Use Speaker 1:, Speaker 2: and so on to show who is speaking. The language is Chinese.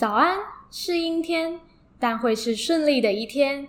Speaker 1: 早安是阴天但会是顺利的一天。